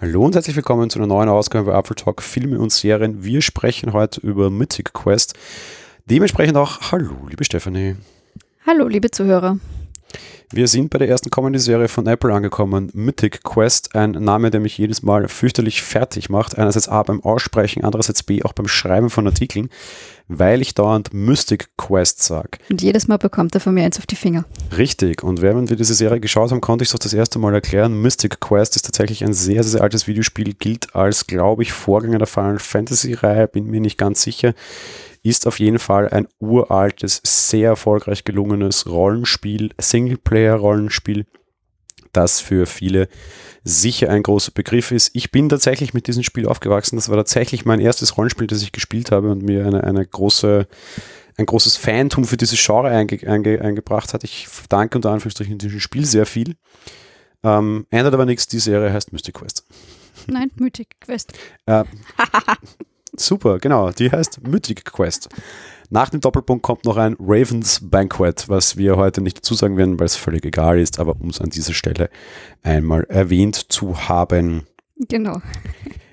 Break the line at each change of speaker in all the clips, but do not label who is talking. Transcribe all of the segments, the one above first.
Hallo und herzlich willkommen zu einer neuen Ausgabe bei Apple Talk Filme und Serien. Wir sprechen heute über Mythic Quest. Dementsprechend auch Hallo, liebe Stephanie.
Hallo, liebe Zuhörer.
Wir sind bei der ersten Comedy-Serie von Apple angekommen. Mythic Quest, ein Name, der mich jedes Mal fürchterlich fertig macht. Einerseits A beim Aussprechen, andererseits B auch beim Schreiben von Artikeln, weil ich dauernd Mystic Quest sage.
Und jedes Mal bekommt er von mir eins auf die Finger.
Richtig. Und während wir diese Serie geschaut haben, konnte ich es auch das erste Mal erklären. Mystic Quest ist tatsächlich ein sehr, sehr altes Videospiel, gilt als, glaube ich, Vorgänger der Final Fantasy-Reihe, bin mir nicht ganz sicher ist auf jeden Fall ein uraltes, sehr erfolgreich gelungenes Rollenspiel, Singleplayer-Rollenspiel, das für viele sicher ein großer Begriff ist. Ich bin tatsächlich mit diesem Spiel aufgewachsen. Das war tatsächlich mein erstes Rollenspiel, das ich gespielt habe und mir eine, eine große, ein großes Fantum für dieses Genre einge, einge, eingebracht hat. Ich danke unter Anführungsstrichen diesem Spiel sehr viel. Ähm, ändert aber nichts, die Serie heißt Mystic Quest.
Nein, Mythic Quest.
Äh, Super, genau. Die heißt Mythic Quest. Nach dem Doppelpunkt kommt noch ein Ravens Banquet, was wir heute nicht dazu sagen werden, weil es völlig egal ist, aber um es an dieser Stelle einmal erwähnt zu haben.
Genau.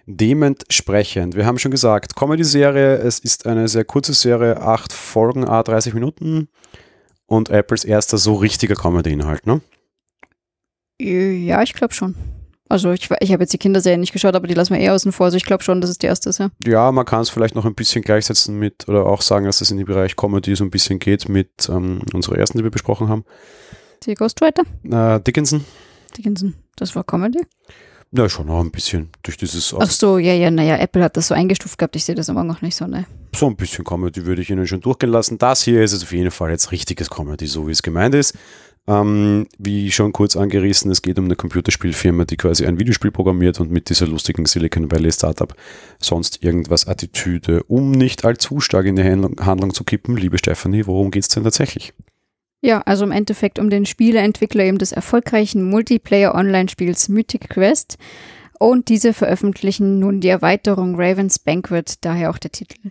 Dementsprechend, wir haben schon gesagt, Comedy-Serie, es ist eine sehr kurze Serie, acht Folgen, a 30 Minuten und Apples erster so richtiger Comedy-Inhalt, ne?
Ja, ich glaube schon. Also ich, ich habe jetzt die Kinderserie nicht geschaut, aber die lassen wir eher außen vor. Also ich glaube schon, dass es die erste ist, ja.
Ja, man kann es vielleicht noch ein bisschen gleichsetzen mit, oder auch sagen, dass es in den Bereich Comedy so ein bisschen geht mit ähm, unserer ersten, die wir besprochen haben.
Die Ghostwriter?
Äh, Dickinson.
Dickinson, das war Comedy?
Ja, schon auch ein bisschen durch dieses.
Ach so, ja, ja, naja, Apple hat das so eingestuft gehabt, ich sehe das aber noch nicht so, ne.
So ein bisschen Comedy würde ich Ihnen schon durchgehen lassen. Das hier ist auf jeden Fall jetzt richtiges Comedy, so wie es gemeint ist. Ähm, wie schon kurz angerissen, es geht um eine Computerspielfirma, die quasi ein Videospiel programmiert und mit dieser lustigen Silicon Valley Startup sonst irgendwas Attitüde, um nicht allzu stark in die Handlung, zu kippen. Liebe Stephanie, worum geht es denn tatsächlich?
Ja, also im Endeffekt um den Spieleentwickler eben des erfolgreichen Multiplayer-Online-Spiels Mythic Quest. Und diese veröffentlichen nun die Erweiterung Raven's Banquet, daher auch der Titel.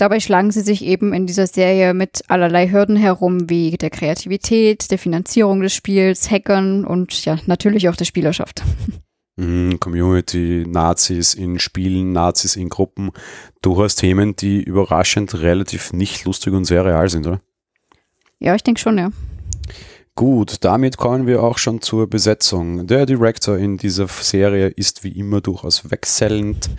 Dabei schlagen sie sich eben in dieser Serie mit allerlei Hürden herum, wie der Kreativität, der Finanzierung des Spiels, Hackern und ja, natürlich auch der Spielerschaft.
Mhm, Community, Nazis in Spielen, Nazis in Gruppen. Du hast Themen, die überraschend relativ nicht lustig und sehr real sind, oder?
Ja, ich denke schon, ja.
Gut, damit kommen wir auch schon zur Besetzung. Der Director in dieser Serie ist wie immer durchaus wechselnd.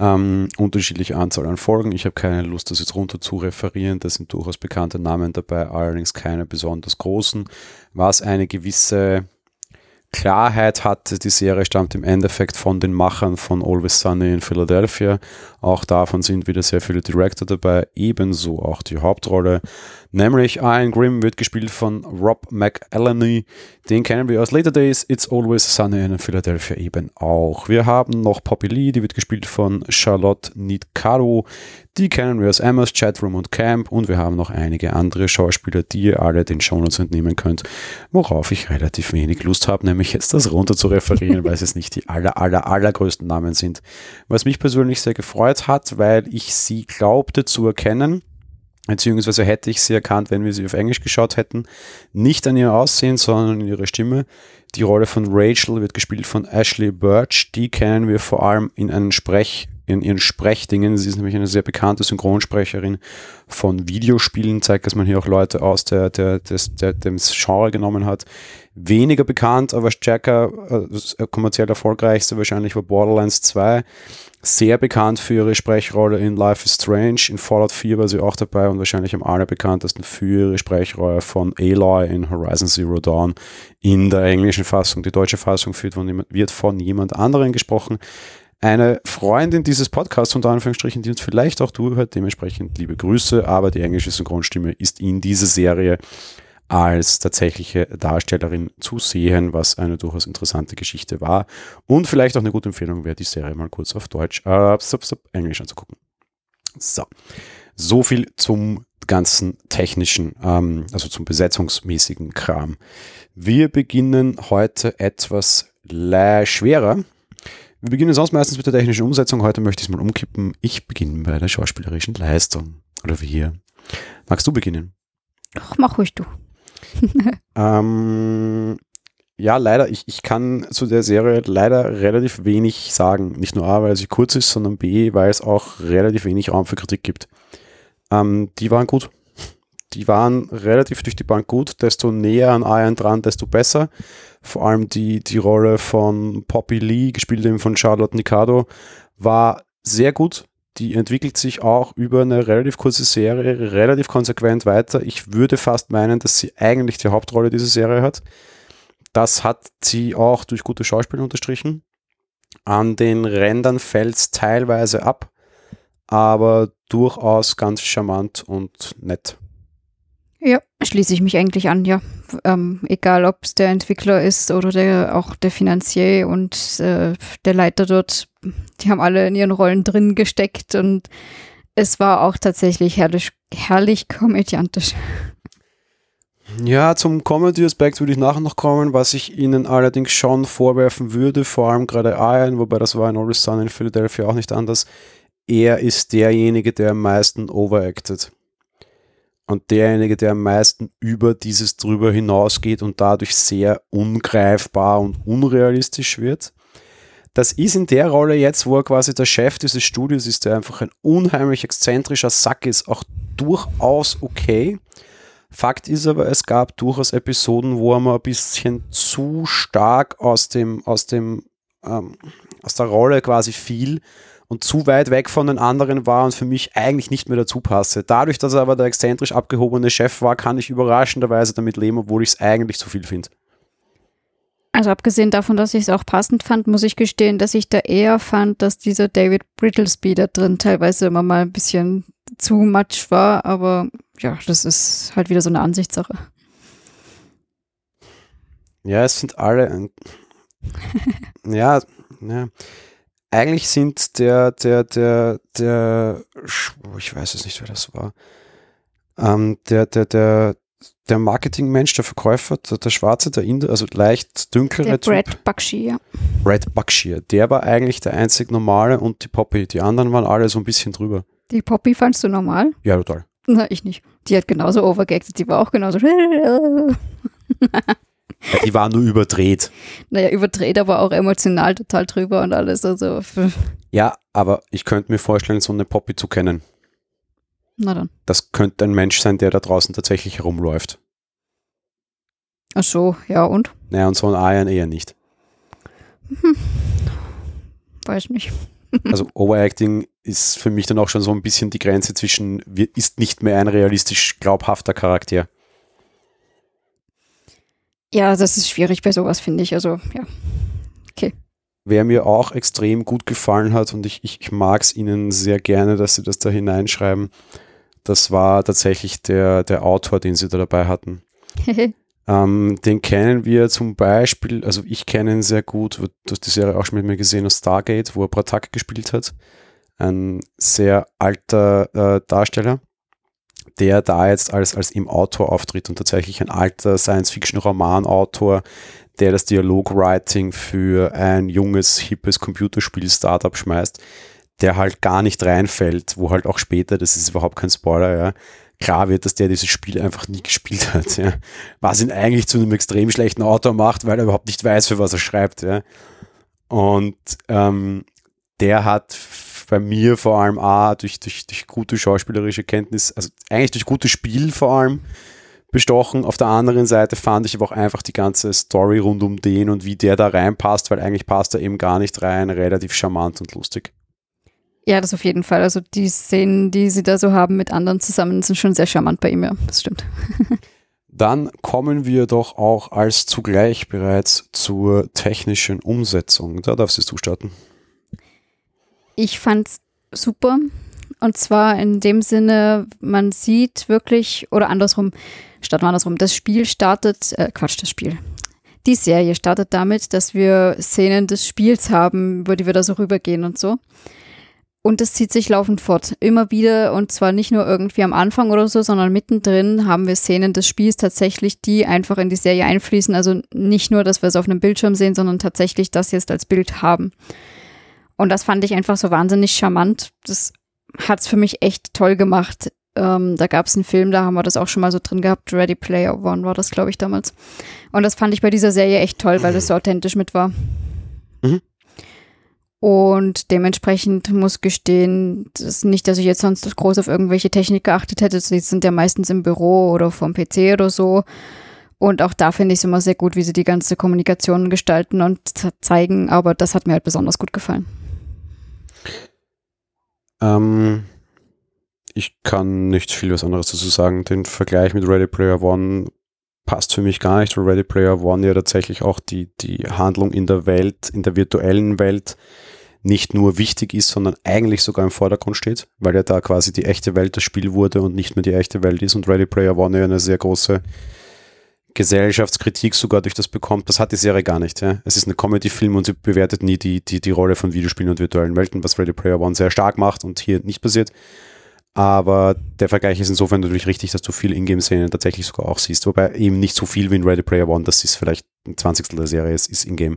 Ähm, unterschiedliche Anzahl an Folgen. Ich habe keine Lust, das jetzt runter zu referieren. Da sind durchaus bekannte Namen dabei, allerdings keine besonders großen. Was eine gewisse Klarheit hatte, die Serie stammt im Endeffekt von den Machern von Always Sunny in Philadelphia. Auch davon sind wieder sehr viele Director dabei, ebenso auch die Hauptrolle. Nämlich Ian Grimm wird gespielt von Rob McElhenney. Den kennen wir aus Later Days, It's Always Sunny in Philadelphia eben auch. Wir haben noch Poppy Lee, die wird gespielt von Charlotte Nidcaro. Die kennen wir aus Emma's Chatroom und Camp und wir haben noch einige andere Schauspieler, die ihr alle den Shownotes entnehmen könnt, worauf ich relativ wenig Lust habe, nämlich jetzt das runter zu referieren, weil es nicht die aller, aller, allergrößten Namen sind. Was mich persönlich sehr gefreut hat, weil ich sie glaubte zu erkennen, beziehungsweise hätte ich sie erkannt, wenn wir sie auf Englisch geschaut hätten, nicht an ihr Aussehen, sondern an ihrer Stimme. Die Rolle von Rachel wird gespielt von Ashley Birch. Die kennen wir vor allem in einem Sprech, in ihren Sprechdingen. Sie ist nämlich eine sehr bekannte Synchronsprecherin von Videospielen, zeigt, dass man hier auch Leute aus der, der, des, der, dem Genre genommen hat. Weniger bekannt, aber stärker äh, kommerziell erfolgreichste wahrscheinlich war Borderlands 2 sehr bekannt für ihre Sprechrolle in Life is Strange. In Fallout 4 war sie auch dabei und wahrscheinlich am allerbekanntesten für ihre Sprechrolle von Aloy in Horizon Zero Dawn in der englischen Fassung. Die deutsche Fassung wird von jemand anderen gesprochen. Eine Freundin dieses Podcasts, unter Anführungsstrichen, die uns vielleicht auch zuhört, dementsprechend liebe Grüße, aber die englische Synchronstimme ist in dieser Serie als tatsächliche Darstellerin zu sehen, was eine durchaus interessante Geschichte war. Und vielleicht auch eine gute Empfehlung wäre, die Serie mal kurz auf Deutsch, äh, sub, sub, Englisch anzugucken. So, so viel zum ganzen technischen, ähm, also zum besetzungsmäßigen Kram. Wir beginnen heute etwas schwerer. Wir beginnen sonst meistens mit der technischen Umsetzung. Heute möchte ich es mal umkippen. Ich beginne bei der schauspielerischen Leistung. Oder wir. Magst du beginnen?
Ach, mach ruhig du.
ähm, ja, leider, ich, ich kann zu der Serie leider relativ wenig sagen. Nicht nur A, weil sie kurz ist, sondern B, weil es auch relativ wenig Raum für Kritik gibt. Ähm, die waren gut. Die waren relativ durch die Bank gut. Desto näher an Iron dran, desto besser. Vor allem die, die Rolle von Poppy Lee, gespielt eben von Charlotte Nicado, war sehr gut. Die entwickelt sich auch über eine relativ kurze Serie relativ konsequent weiter. Ich würde fast meinen, dass sie eigentlich die Hauptrolle dieser Serie hat. Das hat sie auch durch gute Schauspiel unterstrichen. An den Rändern fällt es teilweise ab, aber durchaus ganz charmant und nett.
Ja, schließe ich mich eigentlich an, ja. Ähm, egal, ob es der Entwickler ist oder der, auch der Finanzier und äh, der Leiter dort, die haben alle in ihren Rollen drin gesteckt und es war auch tatsächlich herrlich, herrlich komödiantisch.
Ja, zum Comedy-Aspekt würde ich nachher noch kommen, was ich Ihnen allerdings schon vorwerfen würde, vor allem gerade Ian, wobei das war in Always Sun in Philadelphia auch nicht anders. Er ist derjenige, der am meisten overacted. Und derjenige, der am meisten über dieses drüber hinausgeht und dadurch sehr ungreifbar und unrealistisch wird. Das ist in der Rolle jetzt, wo er quasi der Chef dieses Studios ist, der einfach ein unheimlich exzentrischer Sack ist, auch durchaus okay. Fakt ist aber, es gab durchaus Episoden, wo er mal ein bisschen zu stark aus dem, aus dem, ähm, aus der Rolle quasi fiel und zu weit weg von den anderen war und für mich eigentlich nicht mehr dazu passe. Dadurch, dass er aber der exzentrisch abgehobene Chef war, kann ich überraschenderweise damit leben, obwohl ich es eigentlich zu viel finde.
Also abgesehen davon, dass ich es auch passend fand, muss ich gestehen, dass ich da eher fand, dass dieser David Brittlesby da drin teilweise immer mal ein bisschen zu much war, aber ja, das ist halt wieder so eine Ansichtssache.
Ja, es sind alle ein ja, ja. Eigentlich sind der, der, der, der, ich weiß es nicht, wer das war, ähm, der, der, der, der Marketingmensch, der Verkäufer, der, der Schwarze, der Inder, also leicht dünklere
der Brad Bakshi, ja.
Brad Bakshi, der war eigentlich der einzig normale und die Poppy. Die anderen waren alle so ein bisschen drüber.
Die Poppy fandst du normal?
Ja, total.
Na, ich nicht. Die hat genauso overgeacted, die war auch genauso.
die war nur überdreht.
Naja, überdreht, aber auch emotional total drüber und alles. Also.
Ja, aber ich könnte mir vorstellen, so eine Poppy zu kennen.
Na dann.
Das könnte ein Mensch sein, der da draußen tatsächlich herumläuft.
Ach so, ja und?
Naja, und so ein Iron eher nicht.
Hm. Weiß nicht.
Also Overacting ist für mich dann auch schon so ein bisschen die Grenze zwischen, ist nicht mehr ein realistisch glaubhafter Charakter.
Ja, das ist schwierig bei sowas, finde ich. Also, ja. Okay.
Wer mir auch extrem gut gefallen hat und ich, ich, ich mag es Ihnen sehr gerne, dass Sie das da hineinschreiben, das war tatsächlich der, der Autor, den Sie da dabei hatten. ähm, den kennen wir zum Beispiel, also ich kenne ihn sehr gut, du hast die Serie auch schon mit mir gesehen aus Stargate, wo er Pratak gespielt hat. Ein sehr alter äh, Darsteller, der da jetzt als, als im Autor auftritt und tatsächlich ein alter Science-Fiction-Roman-Autor, der das Dialogwriting für ein junges, hippes Computerspiel-Startup schmeißt der halt gar nicht reinfällt, wo halt auch später, das ist überhaupt kein Spoiler, ja, klar wird, dass der dieses Spiel einfach nie gespielt hat, ja. Was ihn eigentlich zu einem extrem schlechten Autor macht, weil er überhaupt nicht weiß, für was er schreibt, ja. Und ähm, der hat bei mir vor allem A, durch, durch, durch gute schauspielerische Kenntnis, also eigentlich durch gutes Spiel vor allem, bestochen. Auf der anderen Seite fand ich aber auch einfach die ganze Story rund um den und wie der da reinpasst, weil eigentlich passt er eben gar nicht rein, relativ charmant und lustig.
Ja, das auf jeden Fall. Also die Szenen, die sie da so haben mit anderen zusammen, sind schon sehr charmant bei ihm, ja. Das stimmt.
Dann kommen wir doch auch als zugleich bereits zur technischen Umsetzung. Da darfst du starten.
Ich fand's super. Und zwar in dem Sinne, man sieht wirklich, oder andersrum, statt andersrum, das Spiel startet, äh, Quatsch, das Spiel. Die Serie startet damit, dass wir Szenen des Spiels haben, über die wir da so rübergehen und so. Und es zieht sich laufend fort. Immer wieder, und zwar nicht nur irgendwie am Anfang oder so, sondern mittendrin haben wir Szenen des Spiels tatsächlich, die einfach in die Serie einfließen. Also nicht nur, dass wir es auf einem Bildschirm sehen, sondern tatsächlich das jetzt als Bild haben. Und das fand ich einfach so wahnsinnig charmant. Das hat es für mich echt toll gemacht. ähm, da gab es einen Film, da haben wir das auch schon mal so drin gehabt. Ready Player One war das, glaube ich, damals. Und das fand ich bei dieser Serie echt toll, weil das so authentisch mit war.
Mhm.
Und dementsprechend muss gestehen, das ist nicht, dass ich jetzt sonst groß auf irgendwelche Technik geachtet hätte. Die sind ja meistens im Büro oder vom PC oder so. Und auch da finde ich es immer sehr gut, wie sie die ganze Kommunikation gestalten und zeigen. Aber das hat mir halt besonders gut gefallen.
Ähm, ich kann nicht viel was anderes dazu sagen. Den Vergleich mit Ready Player One passt für mich gar nicht, weil Ready Player One ja tatsächlich auch die, die Handlung in der Welt, in der virtuellen Welt nicht nur wichtig ist, sondern eigentlich sogar im Vordergrund steht, weil ja da quasi die echte Welt das Spiel wurde und nicht mehr die echte Welt ist und Ready Player One ja eine sehr große Gesellschaftskritik sogar durch das bekommt. Das hat die Serie gar nicht. Ja. Es ist ein Comedy-Film und sie bewertet nie die, die, die Rolle von Videospielen und virtuellen Welten, was Ready Player One sehr stark macht und hier nicht passiert. Aber der Vergleich ist insofern natürlich richtig, dass du viel Ingame-Szenen tatsächlich sogar auch siehst. Wobei eben nicht so viel wie in Ready Player One, das ist vielleicht ein Zwanzigstel der Serie, es ist Ingame.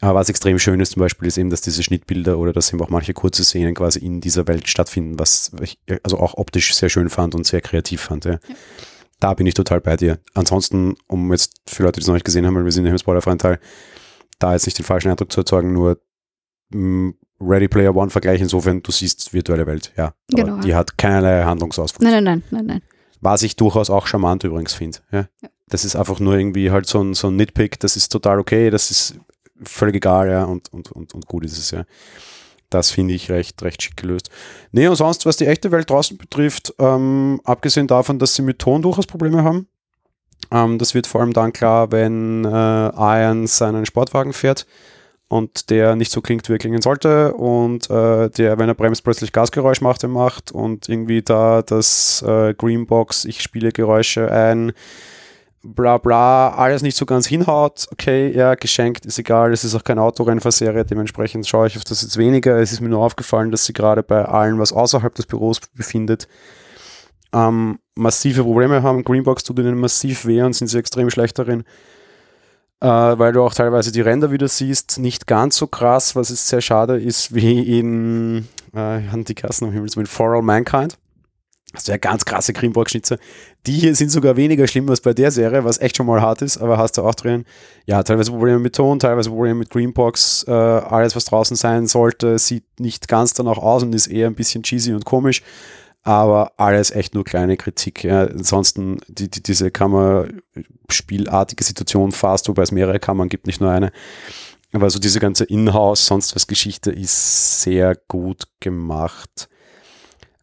Aber was extrem schön ist zum Beispiel, ist eben, dass diese Schnittbilder oder dass eben auch manche kurze Szenen quasi in dieser Welt stattfinden, was ich also auch optisch sehr schön fand und sehr kreativ fand. Ja. ja. Da bin ich total bei dir. Ansonsten, um jetzt für Leute, die es noch nicht gesehen haben, weil wir sind im spoilerfreien Teil, da jetzt nicht den falschen Eindruck zu erzeugen, nur mh, mm, Ready Player One Vergleich insofern, du siehst virtuelle Welt, ja. Aber genau. die hat keinerlei Handlungsausfluss.
Nein, nein, nein, nein, nein.
Was ich durchaus auch charmant übrigens finde. Ja? ja? Das ist einfach nur irgendwie halt so ein, so ein Nitpick, das ist total okay, das ist völlig egal, ja, und, und, und, und gut ist es, ja. Das finde ich recht, recht schick gelöst. Nee, und sonst, was die echte Welt draußen betrifft, ähm, abgesehen davon, dass sie mit Ton durchaus Probleme haben, ähm, das wird vor allem dann klar, wenn äh, Ian seinen Sportwagen fährt und der nicht so klingt, wie er klingen sollte und äh, der, wenn er bremst, plötzlich Gasgeräusch macht, macht und irgendwie da das äh, Greenbox, ich spiele Geräusche ein, bla bla, alles nicht so ganz hinhaut, okay, ja, geschenkt, ist egal, es ist auch kein Autorennfahrserie, dementsprechend schaue ich auf das jetzt weniger. Es ist mir nur aufgefallen, dass sie gerade bei allen, was außerhalb des Büros befindet, ähm, massive Probleme haben. Greenbox tut ihnen massiv weh und sind sie extrem schlecht darin äh, weil du auch teilweise die Ränder wieder siehst, nicht ganz so krass, was jetzt sehr schade ist, wie in äh, die Kassen um Himmels mit For All Mankind. Also ja ganz krasse Greenbox-Schnitzer. Die hier sind sogar weniger schlimm als bei der Serie, was echt schon mal hart ist, aber hast du auch drin. Ja, teilweise Probleme mit Ton, teilweise Probleme mit Greenbox. Äh, alles, was draußen sein sollte, sieht nicht ganz danach aus und ist eher ein bisschen cheesy und komisch aber alles echt nur kleine Kritik. Ja. Ansonsten die, die, diese Kammerspielartige Situation fast, wobei es mehrere Kammern gibt, nicht nur eine. Aber so diese ganze Inhouse, sonst was Geschichte ist sehr gut gemacht.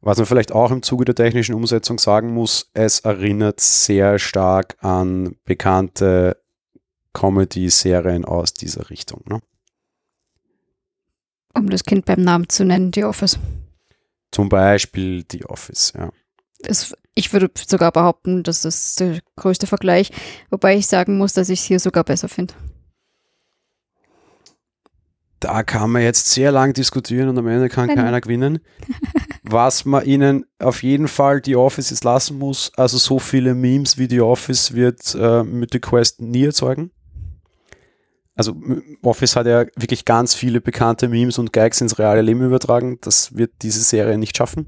Was man vielleicht auch im Zuge der technischen Umsetzung sagen muss, es erinnert sehr stark an bekannte Comedy-Serien aus dieser Richtung. Ne?
Um das Kind beim Namen zu nennen, The Office.
Zum Beispiel The Office, ja.
Es, ich würde sogar behaupten, das ist der größte Vergleich, wobei ich sagen muss, dass ich es hier sogar besser finde.
Da kann man jetzt sehr lang diskutieren und am Ende kann Nein. keiner gewinnen. Was man ihnen auf jeden Fall die Office jetzt lassen muss, also so viele Memes wie die Office wird äh, Mythic Quest nie erzeugen also Office hat ja wirklich ganz viele bekannte Memes und Gags ins reale Leben übertragen. Das wird diese Serie nicht schaffen.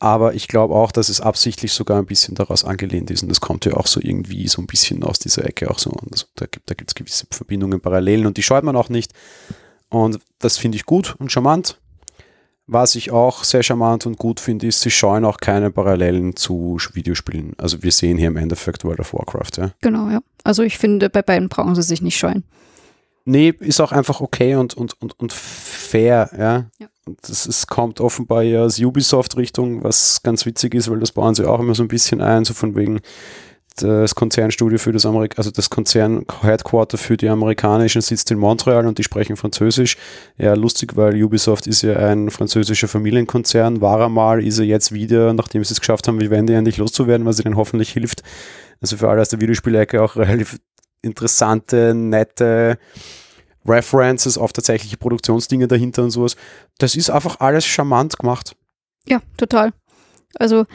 Aber ich glaube auch, dass es absichtlich sogar ein bisschen daraus angelehnt ist. Und das kommt ja auch so irgendwie so ein bisschen aus dieser Ecke auch so. Also da gibt es gewisse Verbindungen, Parallelen und die scheut man auch nicht. Und das finde ich gut und charmant. Was ich auch sehr charmant und gut finde, ist, sie scheuen auch keine Parallelen zu Videospielen. Also wir sehen hier im Endeffekt World of Warcraft. Ja?
Genau, ja. Also ich finde, bei beiden brauchen sie sich nicht scheuen.
Nee, ist auch einfach okay und, und, und, und fair, ja. ja. Und das ist, kommt offenbar ja aus Ubisoft-Richtung, was ganz witzig ist, weil das bauen sie auch immer so ein bisschen ein, so von wegen das Konzernstudio für das Amerik also das Konzern-Headquarter für die amerikanischen sitzt in Montreal und die sprechen Französisch. Ja, lustig, weil Ubisoft ist ja ein französischer Familienkonzern, war er mal, ist er jetzt wieder, nachdem sie es geschafft haben, wie Wendy endlich loszuwerden, was ihnen hoffentlich hilft. Also für alle aus der Videospielecke auch relativ interessante, nette References auf tatsächliche Produktionsdinge dahinter und sowas. Das ist einfach alles charmant gemacht.
Ja, total. Also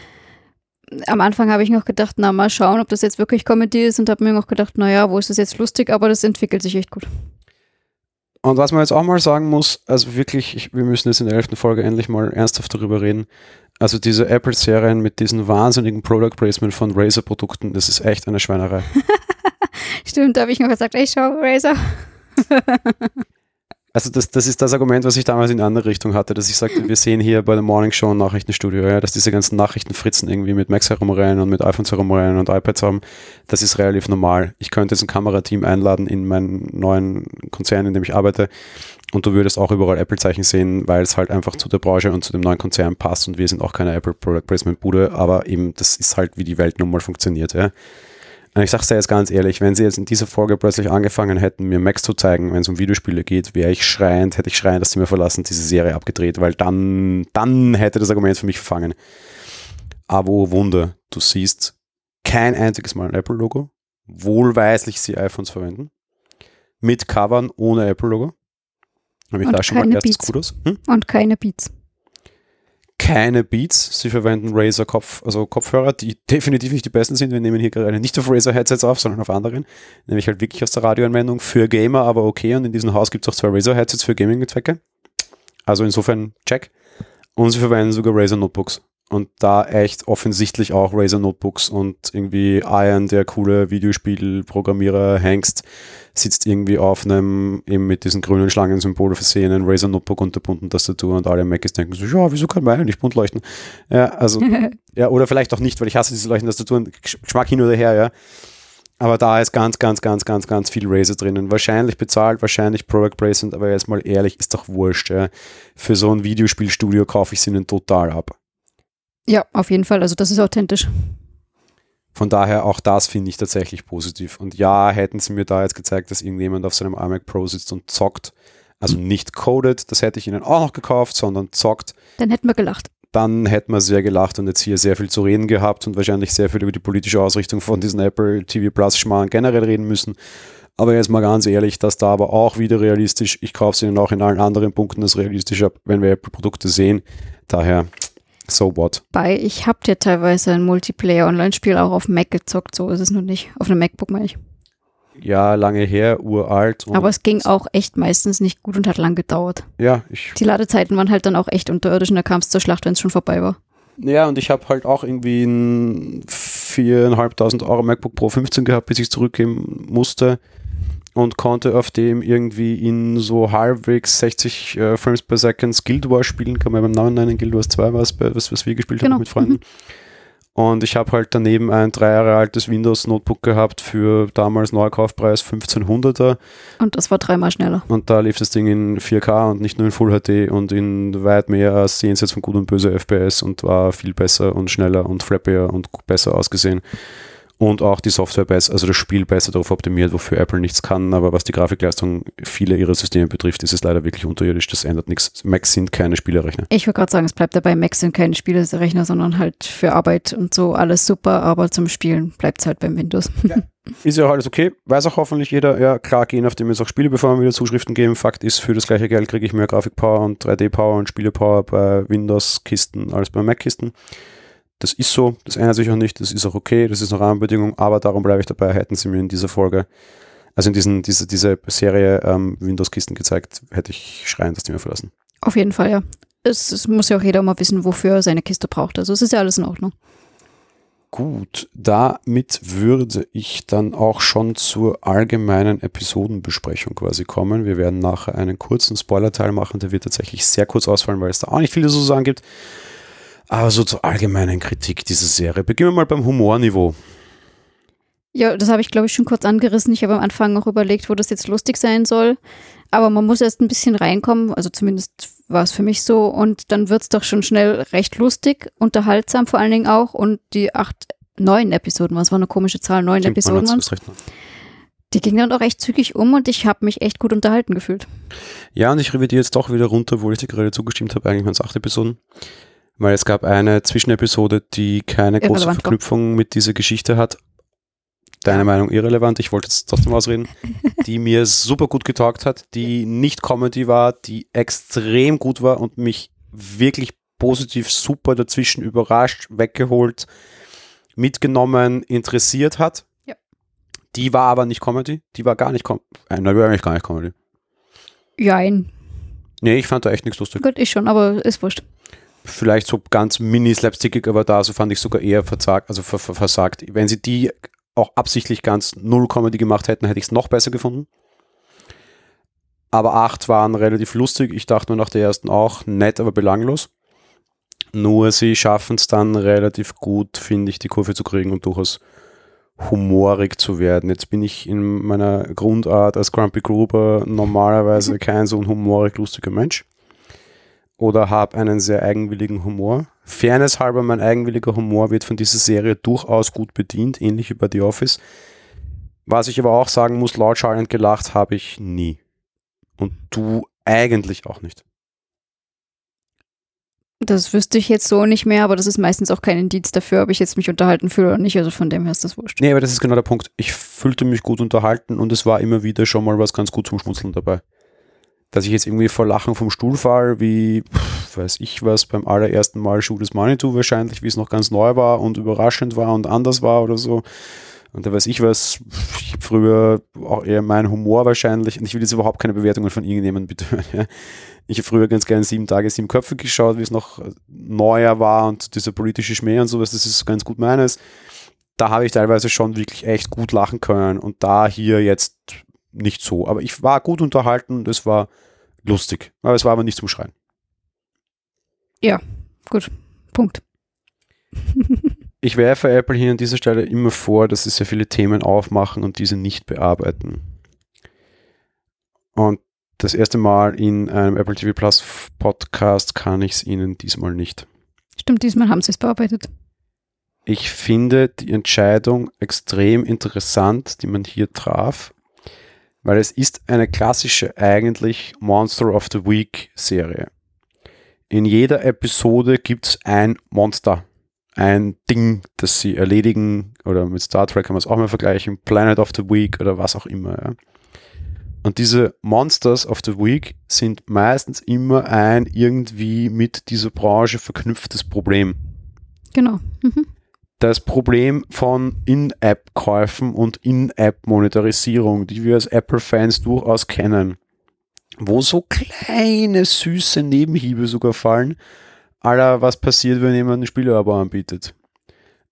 am Anfang habe ich noch gedacht, na mal schauen, ob das jetzt wirklich Comedy ist und habe mir noch gedacht, naja, wo ist das jetzt lustig, aber das entwickelt sich echt gut.
Und was man jetzt auch mal sagen muss, also wirklich, ich, wir müssen jetzt in der elften Folge endlich mal ernsthaft darüber reden. Also diese Apple-Serien mit diesen wahnsinnigen Product Placement von Razer-Produkten, das ist echt eine Schweinerei.
Stimmt, da habe ich noch gesagt, ey, schau, Razer.
Also das, das ist das Argument, was ich damals in eine andere Richtung hatte, dass ich sagte, wir sehen hier bei der Morning Show ein Nachrichtenstudio, ja, dass diese ganzen Nachrichtenfritzen irgendwie mit Macs herumrennen und mit iPhones herumrennen und iPads haben, das ist relativ normal. Ich könnte jetzt ein Kamerateam einladen in meinen neuen Konzern, in dem ich arbeite und du würdest auch überall Apple-Zeichen sehen, weil es halt einfach zu der Branche und zu dem neuen Konzern passt und wir sind auch keine Apple Product Placement Bude, aber eben das ist halt, wie die Welt nun mal funktioniert, ja. Und ich sag's dir jetzt ganz ehrlich, wenn sie jetzt in dieser Folge plötzlich angefangen hätten, mir Max zu zeigen, wenn es um Videospiele geht, wäre ich schreiend, hätte ich schreiend dass sie mir verlassen, diese Serie abgedreht, weil dann, dann hätte das Argument für mich verfangen. Aber oh Wunder, du siehst kein einziges Mal ein Apple-Logo, wohlweislich sie iPhones verwenden, mit Covern ohne Apple-Logo. Habe ich
Und
da schon mal erstes
Beats.
Kudos. Hm?
Und keine Beats.
Keine Beats. Sie verwenden Razer Kopf, also Kopfhörer, die definitiv nicht die besten sind. Wir nehmen hier gerade nicht auf Razer Headsets auf, sondern auf anderen. Nämlich halt wirklich aus der Radioanwendung für Gamer, aber okay. Und in diesem Haus gibt es auch zwei Razer Headsets für Gaming-Zwecke. Also insofern check. Und sie verwenden sogar Razer Notebooks. Und da echt offensichtlich auch Razer Notebooks und irgendwie Iron, der coole Videospielprogrammierer Hengst, sitzt irgendwie auf einem eben mit diesen grünen Schlangensymbole versehenen Razer Notebook und der bunten Tastatur und alle Macis denken so, ja, wieso kann meine nicht bunt leuchten? Ja, also, ja, oder vielleicht auch nicht, weil ich hasse diese leuchtenden Tastaturen, Gesch- Geschmack hin oder her, ja. Aber da ist ganz, ganz, ganz, ganz, ganz viel Razer drinnen. Wahrscheinlich bezahlt, wahrscheinlich Product Placement, aber jetzt mal ehrlich, ist doch wurscht, ja. Für so ein Videospielstudio kaufe ich sie ihnen total ab.
Ja, auf jeden Fall. Also das ist authentisch.
Von daher auch das finde ich tatsächlich positiv. Und ja, hätten sie mir da jetzt gezeigt, dass irgendjemand auf seinem iMac Pro sitzt und zockt, also nicht codet, das hätte ich ihnen auch noch gekauft, sondern zockt,
Dann hätten wir gelacht.
dann hätten wir sehr gelacht und jetzt hier sehr viel zu reden gehabt und wahrscheinlich sehr viel über die politische Ausrichtung von diesen Apple TV Plus Schmarrn generell reden müssen. Aber jetzt mal ganz ehrlich, dass da aber auch wieder realistisch, ich kaufe sie ihnen auch in allen anderen Punkten als realistisch ab, wenn wir Apple-Produkte sehen. Daher, so what?
Bei, ich habe dir teilweise ein Multiplayer-Online-Spiel auch auf Mac gezockt, so ist es nur nicht. Auf einem MacBook meine ich.
Ja, lange her, uralt.
Aber es ging auch echt meistens nicht gut und hat lang gedauert.
Ja, ich
Die Ladezeiten waren halt dann auch echt unterirdisch und da kam es zur Schlacht, wenn es schon vorbei war.
Ja, und ich habe halt auch irgendwie ein 4.500 Euro MacBook Pro 15 gehabt, bis ich zurückgeben musste und konnte auf dem irgendwie in so halbwegs 60 äh, Frames per Second Guild Wars spielen, kann man beim Namen nennen, Guild Wars 2 war es, was, was wir gespielt
Genau.
haben mit Freunden. Und ich habe halt daneben ein drei Jahre altes Windows Notebook gehabt für damals Neukaufpreis 1500er
Und das war dreimal schneller.
und da lief das Ding in 4K und nicht nur in Full HD und in weit mehr als jenseits von gut und böse FPS und war viel besser und schneller und flappier und besser ausgesehen. Und auch die Software besser, also das Spiel besser darauf optimiert, wofür Apple nichts kann. Aber was die Grafikleistung vieler ihrer Systeme betrifft, ist es leider wirklich unterirdisch. Das ändert nichts. Macs sind keine Spielerechner.
Ich würde gerade sagen, es bleibt dabei, Macs sind keine Spielerechner, sondern halt für Arbeit und so alles super, aber zum Spielen bleibt es halt beim Windows.
Ist ja auch alles okay. Weiß auch hoffentlich jeder. Ja, klar, gehen auf dem jetzt auch Spiele, bevor wir wieder Zuschriften geben. Fakt ist, für das gleiche Geld kriege ich mehr Grafikpower und 3D-Power und Spielepower bei Windows-Kisten als bei Mac-Kisten. Das ist so, das ändert sich auch nicht, das ist auch okay, das ist eine Rahmenbedingung, aber darum bleibe ich dabei, hätten sie mir in dieser Folge, also in diesen, diese, diese Serie ähm, Windows-Kisten gezeigt, hätte ich schreien, dass die mir verlassen.
Auf jeden Fall, ja. Es, es muss ja auch jeder mal wissen, wofür er seine Kiste braucht. Also es ist ja alles in Ordnung.
Gut, damit würde ich dann auch schon zur allgemeinen Episodenbesprechung quasi kommen. Wir werden nachher einen kurzen Spoiler-Teil machen, der wird tatsächlich sehr kurz ausfallen, weil es da auch nicht viel zu sagen gibt. Aber so zur allgemeinen Kritik dieser Serie. Beginnen wir mal beim Humorniveau.
Ja, das habe ich, glaube ich, schon kurz angerissen. Ich habe am Anfang noch überlegt, wo das jetzt lustig sein soll. Aber man muss erst ein bisschen reinkommen, also zumindest war es für mich so. Und dann wird es doch schon schnell recht lustig, unterhaltsam vor allen Dingen auch. Und die acht, neun Episoden, was war eine komische Zahl, neun
Stimmt, man
Episoden
fast recht.
Die gingen dann auch echt zügig um und ich habe mich echt gut unterhalten gefühlt.
Ja, und ich revidiere jetzt doch wieder runter, wo ich dir gerade zugestimmt habe. Eigentlich waren es acht Episoden. Weil es gab eine Zwischenepisode, die keine große
Irrelevant war.
Verknüpfung mit dieser Geschichte hat. Deine Meinung irrelevant, ich wollte jetzt trotzdem ausreden, die mir super gut getaugt hat, die nicht Comedy war, die extrem gut war und mich wirklich positiv super dazwischen überrascht, weggeholt, mitgenommen, interessiert hat.
Ja.
Die war aber nicht Comedy, die war gar nicht Com äh, nein, die war eigentlich gar nicht Comedy.
Jein.
Nee, ich fand da echt nichts lustig.
Gut, ich schon, aber ist wurscht.
Vielleicht so ganz mini-slapstickig, aber da so fand ich sogar eher versagt, also versagt. Wenn sie die auch absichtlich ganz null Comedy gemacht hätten, hätte ich es noch besser gefunden. Aber acht waren relativ lustig. Ich dachte nur nach der ersten auch nett, aber belanglos. Nur sie schaffen es dann relativ gut, finde ich, die Kurve zu kriegen und durchaus humorig zu werden. Jetzt bin ich in meiner Grundart als Grumpy Gruber normalerweise kein so ein humorig lustiger Mensch. Oder habe einen sehr eigenwilligen Humor. Fairness halber, mein eigenwilliger Humor wird von dieser Serie durchaus gut bedient, ähnlich wie bei The Office. Was ich aber auch sagen muss, laut schallend gelacht habe ich nie. Und du eigentlich auch nicht.
Das wüsste ich jetzt so nicht mehr, aber das ist meistens auch kein Indiz dafür, ob ich jetzt mich unterhalten fühle oder nicht. Also von dem her ist das wurscht.
Nee, aber das ist genau der Punkt. Ich fühlte mich gut unterhalten und es war immer wieder schon mal was ganz gut zum Schmunzeln dabei. Dass ich jetzt irgendwie vor Lachen vom Stuhl fall, wie, pff, weiß ich was, beim allerersten Mal Shoot is Manitou wahrscheinlich, wie es noch ganz neu war und überraschend war und anders war oder so. Und da weiß ich was, ich habe früher auch eher meinen Humor wahrscheinlich, und ich will jetzt überhaupt keine Bewertungen von irgendjemandem bitte Ja. Ich habe früher ganz gerne sieben Tage, sieben Köpfe geschaut, wie es noch neuer war und dieser politische Schmäh und sowas, das ist ganz gut meines. Da habe ich teilweise schon wirklich echt gut lachen können und da hier jetzt nicht so. Aber ich war gut unterhalten und es war lustig. Aber es war aber nicht zum Schreien.
Ja, gut. Punkt.
ich werfe Apple hier an dieser Stelle immer vor, dass sie sehr viele Themen aufmachen und diese nicht bearbeiten. Und das erste Mal in einem Apple TV Plus Podcast kann ich es Ihnen diesmal nicht.
Stimmt, diesmal haben Sie es bearbeitet.
Ich finde die Entscheidung extrem interessant, die man hier traf, weil es ist eine klassische eigentlich Monster of the Week Serie. In jeder Episode gibt es ein Monster, ein Ding, das sie erledigen, oder mit Star Trek kann man es auch mal vergleichen, Planet of the Week oder was auch immer. Ja. Und diese Monsters of the Week sind meistens immer ein irgendwie mit dieser Branche verknüpftes Problem.
Genau. Mhm.
Das Problem von In-App-Käufen und In-App-Monetarisierung, die wir als Apple-Fans durchaus kennen, wo so kleine, süße Nebenhiebe sogar fallen, aller was passiert, wenn jemand ein Spieleabo anbietet.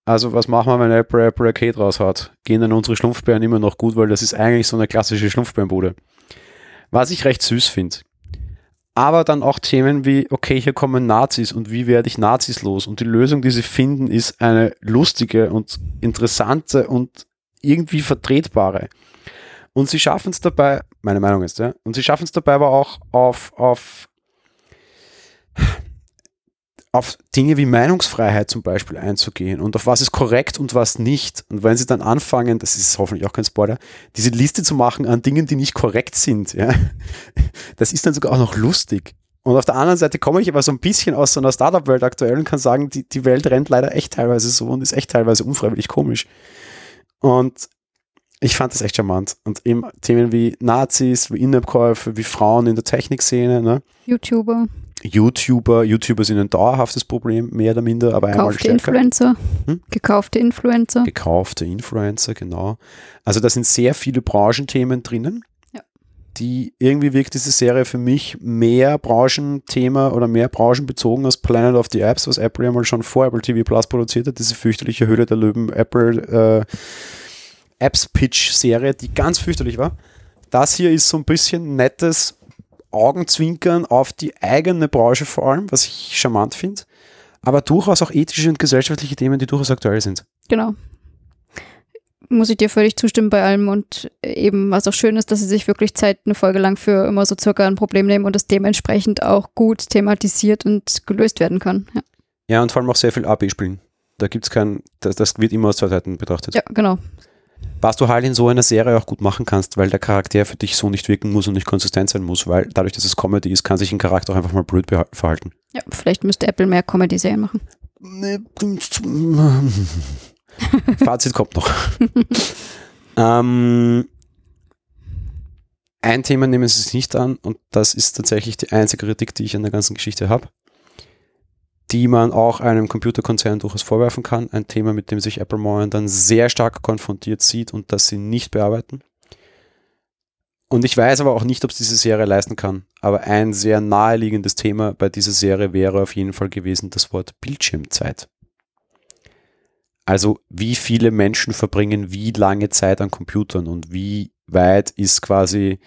Also was machen wir, wenn Apple Apple Arcade raus hat? Gehen dann unsere Schlumpfbären immer noch gut, weil das ist eigentlich so eine klassische Schlumpfbärenbude. Was ich recht süß finde. Aber dann auch Themen wie, okay, hier kommen Nazis und wie werde ich Nazis los? Und die Lösung, die sie finden, ist eine lustige und interessante und irgendwie vertretbare. Und sie schaffen es dabei, meine Meinung ist, ja, und sie schaffen es dabei aber auch auf, auf auf Dinge wie Meinungsfreiheit zum Beispiel einzugehen und auf was ist korrekt und was nicht. Und wenn sie dann anfangen, das ist hoffentlich auch kein Spoiler, diese Liste zu machen an Dingen, die nicht korrekt sind, ja, das ist dann sogar auch noch lustig. Und auf der anderen Seite komme ich aber so ein bisschen aus so einer Startup-Welt aktuell und kann sagen, die, die Welt rennt leider echt teilweise so und ist echt teilweise unfreiwillig komisch. Und ich fand das echt charmant. Und eben Themen wie Nazis, wie In-App-Käufe, wie Frauen in der Technikszene. Ne?
YouTuber.
YouTuber, YouTuber sind ein dauerhaftes Problem, mehr oder minder, aber einmal
Gekaufte Influencer. Hm? Gekaufte Influencer.
Gekaufte Influencer, genau. Also da sind sehr viele Branchenthemen drinnen.
Ja.
Die irgendwie wirkt diese Serie für mich mehr Branchenthema oder mehr branchenbezogen als Planet of the Apps, was Apple ja mal schon vor Apple TV Plus produziert hat, diese fürchterliche Höhle der Löwen Apple äh, Apps Pitch Serie, die ganz fürchterlich war. Das hier ist so ein bisschen nettes Augenzwinkern auf die eigene Branche vor allem, was ich charmant finde, aber durchaus auch ethische und gesellschaftliche Themen, die durchaus aktuell sind.
Genau. Muss ich dir völlig zustimmen bei allem und eben, was auch schön ist, dass sie sich wirklich Zeit eine Folge lang für immer so circa ein Problem nehmen und es dementsprechend auch gut thematisiert und gelöst werden kann. Ja,
ja und vor allem auch sehr viel AB spielen. Da gibt es kein, das, das wird immer aus zwei Seiten betrachtet.
Ja, genau
was du halt in so einer Serie auch gut machen kannst, weil der Charakter für dich so nicht wirken muss und nicht konsistent sein muss, weil dadurch, dass es Comedy ist, kann sich ein Charakter auch einfach mal blöd verhalten.
Ja, vielleicht müsste Apple mehr Comedy-Serien machen.
Fazit kommt noch. ähm, ein Thema nehmen sie sich nicht an und das ist tatsächlich die einzige Kritik, die ich an der ganzen Geschichte habe die man auch einem Computerkonzern durchaus vorwerfen kann. Ein Thema, mit dem sich Apple momentan sehr stark konfrontiert sieht und das sie nicht bearbeiten. Und ich weiß aber auch nicht, ob es diese Serie leisten kann. Aber ein sehr naheliegendes Thema bei dieser Serie wäre auf jeden Fall gewesen das Wort Bildschirmzeit. Also wie viele Menschen verbringen wie lange Zeit an Computern und wie weit ist quasi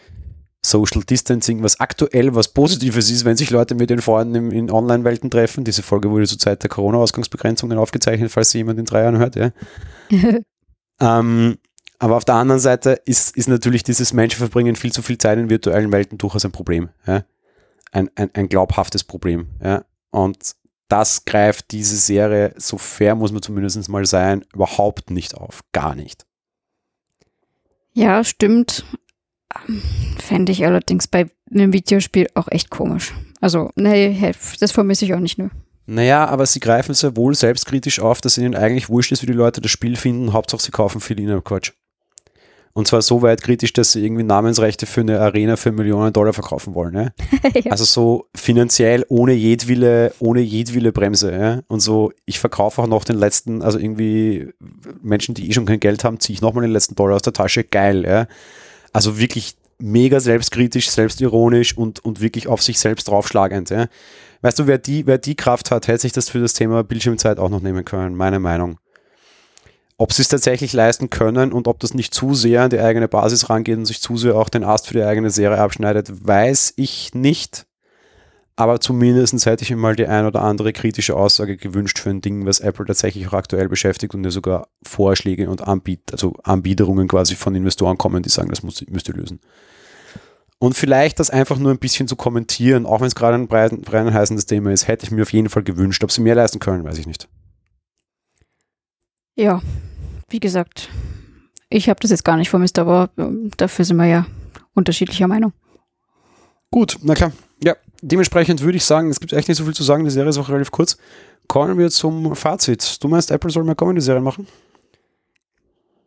Social Distancing, was aktuell was Positives ist, wenn sich Leute mit den Freunden in, in Online-Welten treffen. Diese Folge wurde zur Zeit der Corona-Ausgangsbegrenzungen aufgezeichnet, falls sie jemand in drei Jahren hört. Ja. ähm, aber auf der anderen Seite ist, ist natürlich dieses Menschen verbringen viel zu viel Zeit in virtuellen Welten durchaus ein Problem. Ja. Ein, ein, ein glaubhaftes Problem. Ja. Und das greift diese Serie, so fair muss man zumindest mal sein, überhaupt nicht auf. Gar nicht.
Ja, stimmt. Fände ich allerdings bei einem Videospiel auch echt komisch. Also, nee, das vermisse ich auch nicht nur.
Naja, aber sie greifen sehr wohl selbstkritisch auf, dass ihnen eigentlich wurscht ist, wie die Leute das Spiel finden. Hauptsache, sie kaufen viel In-App-Quatsch. Und zwar so weit kritisch, dass sie irgendwie Namensrechte für eine Arena für Millionen Dollar verkaufen wollen. Ja? ja. Also so finanziell ohne jedwille, ohne jedwille Bremse. Ja? Und so, ich verkaufe auch noch den letzten, also irgendwie Menschen, die eh schon kein Geld haben, ziehe ich nochmal den letzten Dollar aus der Tasche. Geil. Ja? Also wirklich mega selbstkritisch, selbstironisch und, und wirklich auf sich selbst draufschlagend. Ja? Weißt du, wer die, wer die Kraft hat, hätte sich das für das Thema Bildschirmzeit auch noch nehmen können, meine Meinung. Ob sie es tatsächlich leisten können und ob das nicht zu sehr an die eigene Basis rangeht und sich zu sehr auch den Ast für die eigene Serie abschneidet, weiß ich nicht. Aber zumindest hätte ich mir mal die ein oder andere kritische Aussage gewünscht für ein Ding, was Apple tatsächlich auch aktuell beschäftigt und mir sogar Vorschläge und Anbiet, also Anbiederungen quasi von Investoren kommen, die sagen, das muss, müsst ihr lösen. Und vielleicht das einfach nur ein bisschen zu kommentieren, auch wenn es gerade ein brennend heißendes Thema ist, hätte ich mir auf jeden Fall gewünscht. Ob sie mehr leisten können, weiß ich nicht.
Ja, wie gesagt, ich habe das jetzt gar nicht vermisst, aber ähm, dafür sind wir ja unterschiedlicher Meinung.
Gut, na klar. Ja, dementsprechend würde ich sagen, es gibt echt nicht so viel zu sagen. Die Serie ist auch relativ kurz. Kommen wir zum Fazit. Du meinst, Apple soll mehr Comedy-Serien machen?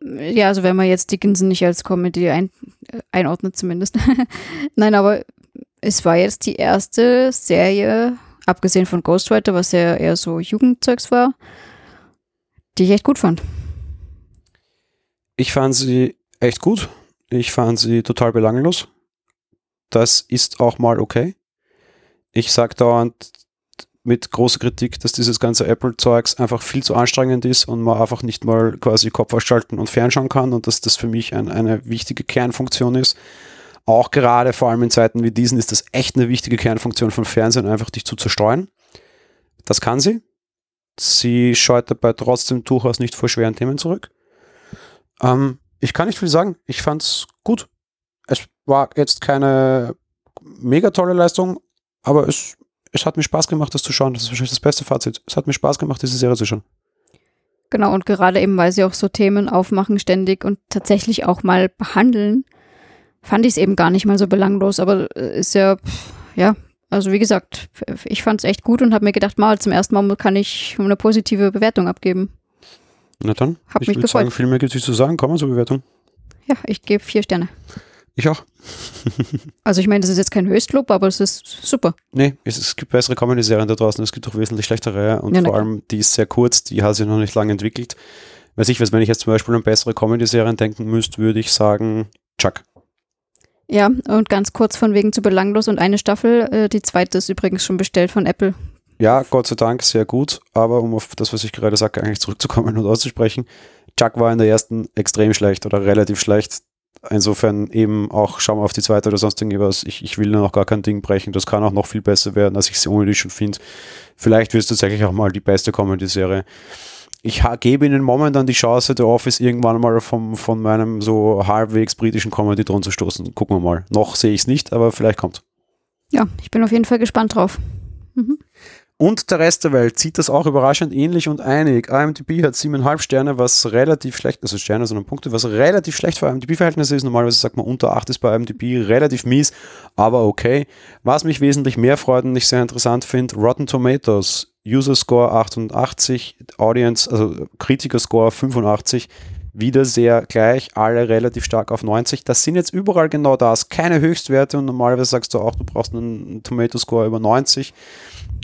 Ja, also wenn man jetzt Dickinson nicht als Comedy ein, äh, einordnet zumindest. Nein, aber es war jetzt die erste Serie, abgesehen von Ghostwriter, was ja eher so Jugendzeugs war, die ich echt gut fand.
Ich fand sie echt gut. Ich fand sie total belanglos. Das ist auch mal okay. Ich sage dauernd mit großer Kritik, dass dieses ganze Apple-Zeugs einfach viel zu anstrengend ist und man einfach nicht mal quasi Kopf ausschalten und fernschauen kann und dass das für mich ein, eine wichtige Kernfunktion ist. Auch gerade vor allem in Zeiten wie diesen ist das echt eine wichtige Kernfunktion von Fernsehen, einfach dich zu zerstreuen. Das kann sie. Sie scheut dabei trotzdem durchaus nicht vor schweren Themen zurück. Ähm, ich kann nicht viel sagen. Ich fand es gut. Es war jetzt keine mega tolle Leistung, aber es, es hat mir Spaß gemacht, das zu schauen. Das ist wahrscheinlich das beste Fazit. Es hat mir Spaß gemacht, diese Serie zu schauen.
Genau, und gerade eben, weil sie auch so Themen aufmachen ständig und tatsächlich auch mal behandeln, fand ich es eben gar nicht mal so belanglos, aber ist ja, ja, also wie gesagt, ich fand es echt gut und habe mir gedacht, mal zum ersten Mal kann ich eine positive Bewertung abgeben.
Na dann, Hab ich würde sagen, viel mehr gibt es zu sagen. Kommen wir zur Bewertung.
Ja, ich gebe vier Sterne.
Ich auch.
also ich meine, das ist jetzt kein Höchstlob, aber es ist super.
Nee, es, es gibt bessere Comedy-Serien da draußen, es gibt auch wesentlich schlechtere und ja, vor allem die ist sehr kurz, die hat sich noch nicht lange entwickelt. Weiß ich was, wenn ich jetzt zum Beispiel an bessere Comedy-Serien denken müsste, würde ich sagen Chuck.
Ja, und ganz kurz von wegen zu belanglos und eine Staffel, äh, die zweite ist übrigens schon bestellt von Apple.
Ja, Gott sei Dank, sehr gut. Aber um auf das, was ich gerade sage, eigentlich zurückzukommen und auszusprechen, Chuck war in der ersten extrem schlecht oder relativ schlecht. Insofern eben auch, schauen wir auf die zweite oder sonst irgendwas. Ich, ich will noch gar kein Ding brechen. Das kann auch noch viel besser werden, als ich sie ohne dich schon finde. Vielleicht wird es tatsächlich auch mal die beste Comedy-Serie. Ich gebe ihnen momentan die Chance, The Office irgendwann mal vom, von meinem so halbwegs britischen Comedy dran zu stoßen. Gucken wir mal. Noch sehe ich es nicht, aber vielleicht kommt.
Ja, ich bin auf jeden Fall gespannt drauf. Mhm.
Und der Rest der Welt sieht das auch überraschend ähnlich und einig. IMDb hat siebeneinhalb Sterne, was relativ schlecht, also Sterne, sondern Punkte, was relativ schlecht für IMDb-Verhältnisse ist. Normalerweise sagt man unter 8 ist bei IMDb relativ mies, aber okay. Was mich wesentlich mehr freut und ich sehr interessant finde, Rotten Tomatoes, User Score 88, Audience, also Kritiker Score 85 wieder sehr gleich, alle relativ stark auf 90. Das sind jetzt überall genau das, keine Höchstwerte und normalerweise sagst du auch, du brauchst einen Tomato Score über 90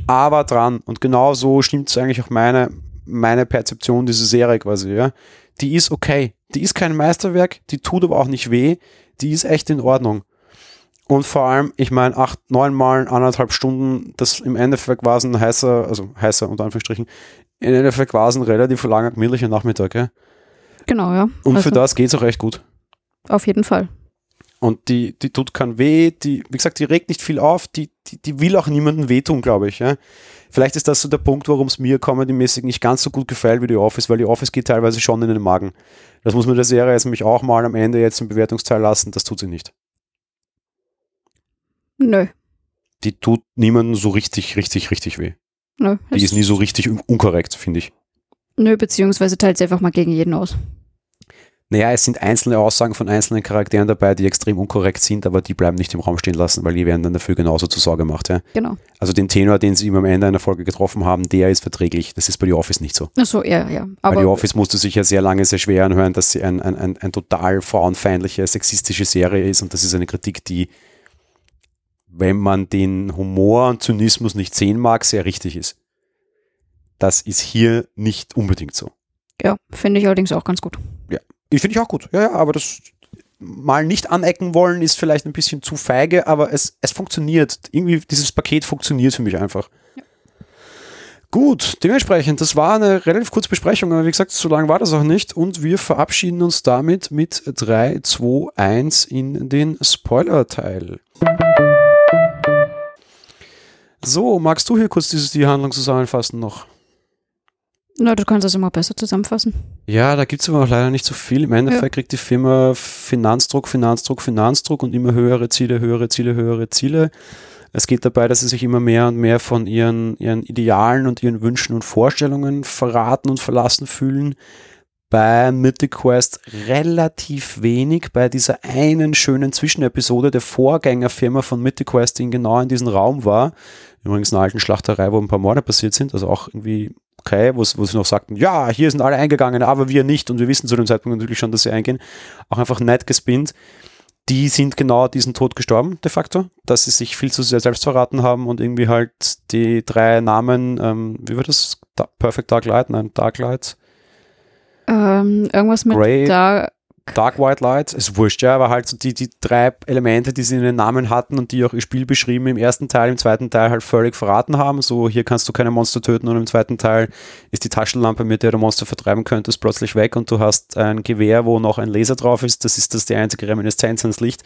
aber dran. Und genau so stimmt es eigentlich auch meine, meine Perzeption dieser Serie quasi, ja. Die ist okay. Die ist kein Meisterwerk, die tut aber auch nicht weh, die ist echt in Ordnung. Und vor allem, ich meine, acht, neun Mal, anderthalb Stunden, das im Endeffekt war es ein heißer, also heißer unter Anführungsstrichen, im Endeffekt war es ein relativ langer, gemütlicher Nachmittag, ja.
Genau, ja.
Und
Also,
für das geht es auch recht gut.
Auf jeden Fall.
Und die, die tut kein weh, die, wie gesagt, die regt nicht viel auf, die, die, die will auch niemandem wehtun, glaube ich. Ja. Vielleicht ist das so der Punkt, warum es mir comedymäßig nicht ganz so gut gefällt wie die Office, weil die Office geht teilweise schon in den Magen. Das muss man der Serie jetzt nämlich auch mal am Ende jetzt im Bewertungsteil lassen, das tut sie nicht.
Nö.
Die tut niemandem so richtig, richtig, richtig weh.
Nö.
Die ist nie so richtig un unkorrekt, finde ich.
Nö, beziehungsweise teilt sie einfach mal gegen jeden aus.
Naja, es sind einzelne Aussagen von einzelnen Charakteren dabei, die extrem unkorrekt sind, aber die bleiben nicht im Raum stehen lassen, weil die werden dann dafür genauso zur Sorge gemacht. Ja.
Genau.
Also den Tenor, den sie immer am Ende einer Folge getroffen haben, der ist verträglich. Das ist bei The Office nicht so.
Achso, ja, ja.
bei The
Aber
Office musste sich ja sehr lange sehr schwer anhören, dass sie ein, ein, ein, ein total frauenfeindliche, sexistische Serie ist und das ist eine Kritik, die, wenn man den Humor und Zynismus nicht sehen mag, sehr richtig ist. Das ist hier nicht unbedingt so.
ja, finde ich allerdings auch ganz gut.
Ich finde ich auch gut. Ja, ja, aber das mal nicht anecken wollen ist vielleicht ein bisschen zu feige, aber es, es funktioniert. Irgendwie dieses Paket funktioniert für mich einfach. Gut, dementsprechend, das war eine relativ kurze Besprechung, aber wie gesagt, so lange war das auch nicht und wir verabschieden uns damit mit 3, 2, 1 in den Spoiler-Teil. So, magst du hier kurz dieses, die Handlung zusammenfassen noch?
Na, du kannst das immer besser zusammenfassen.
Ja, da gibt es aber auch leider nicht so viel. Im Endeffekt kriegt die Firma Finanzdruck, Finanzdruck, Finanzdruck und immer höhere Ziele, höhere Ziele, höhere Ziele. Es geht dabei, dass sie sich immer mehr und mehr von ihren, ihren Idealen und ihren Wünschen und Vorstellungen verraten und verlassen fühlen. Bei Mythic Quest relativ wenig. Bei dieser einen schönen Zwischenepisode der Vorgängerfirma von Mythic Quest, die genau in diesem Raum war. Übrigens eine alten Schlachterei, wo ein paar Morde passiert sind. Also auch irgendwie okay, wo, sie noch sagten, ja, hier sind alle eingegangen, aber wir nicht und wir wissen zu dem Zeitpunkt natürlich schon, dass sie eingehen, auch einfach nett gespinnt. Die sind genau diesen Tod gestorben, de facto, dass sie sich viel zu sehr selbst verraten haben und irgendwie halt die drei Namen, ähm, wie war das? Da Perfect Dark Light? Nein, Dark Light,
Ähm, irgendwas mit
Grey.
da.
Dark White Light, ist wurscht, ja, aber halt so die, die drei Elemente, die sie in den Namen hatten und die auch ihr Spiel beschrieben im ersten Teil, im zweiten Teil halt völlig verraten haben. So, hier kannst du keine Monster töten und im zweiten Teil ist die Taschenlampe, mit der du Monster vertreiben könntest, plötzlich weg und du hast ein Gewehr, wo noch ein Laser drauf ist. Das ist das die einzige Reminiszenz ans Licht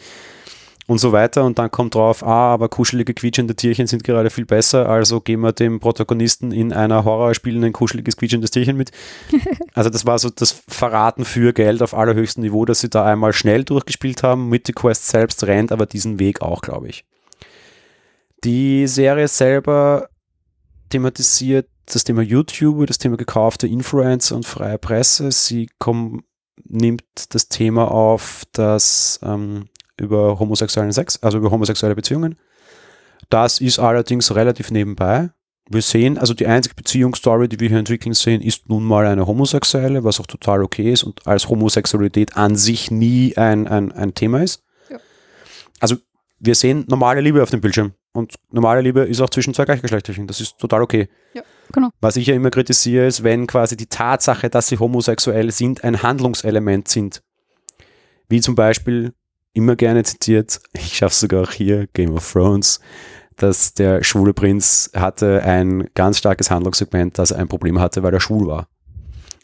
und so weiter. Und dann kommt drauf, ah, aber kuschelige, quietschende Tierchen sind gerade viel besser, also geben wir dem Protagonisten in einer Horror spielen ein kuscheliges, quietschendes Tierchen mit. Also das war so das Verraten für Geld auf allerhöchstem Niveau, dass sie da einmal schnell durchgespielt haben. Mythic Quest selbst rennt aber diesen Weg auch, glaube ich. Die Serie selber thematisiert das Thema YouTube, das Thema gekaufte Influencer und freie Presse. Sie kommt, nimmt das Thema auf, das ähm, über homosexuellen Sex, also über homosexuelle Beziehungen. Das ist allerdings relativ nebenbei. Wir sehen, also die einzige Beziehungsstory, die wir hier entwickeln sehen, ist nun mal eine homosexuelle, was auch total okay ist und als Homosexualität an sich nie ein, ein, ein Thema ist.
Ja.
Also wir sehen normale Liebe auf dem Bildschirm und normale Liebe ist auch zwischen zwei Gleichgeschlechtlichen. Das ist total okay.
Genau.
Was ich ja immer kritisiere, ist, wenn quasi die Tatsache, dass sie homosexuell sind, ein Handlungselement sind. Wie zum Beispiel immer gerne zitiert, ich schaffe sogar auch hier, Game of Thrones, dass der schwule Prinz hatte ein ganz starkes Handlungssegment, dass er ein Problem hatte, weil er schwul war.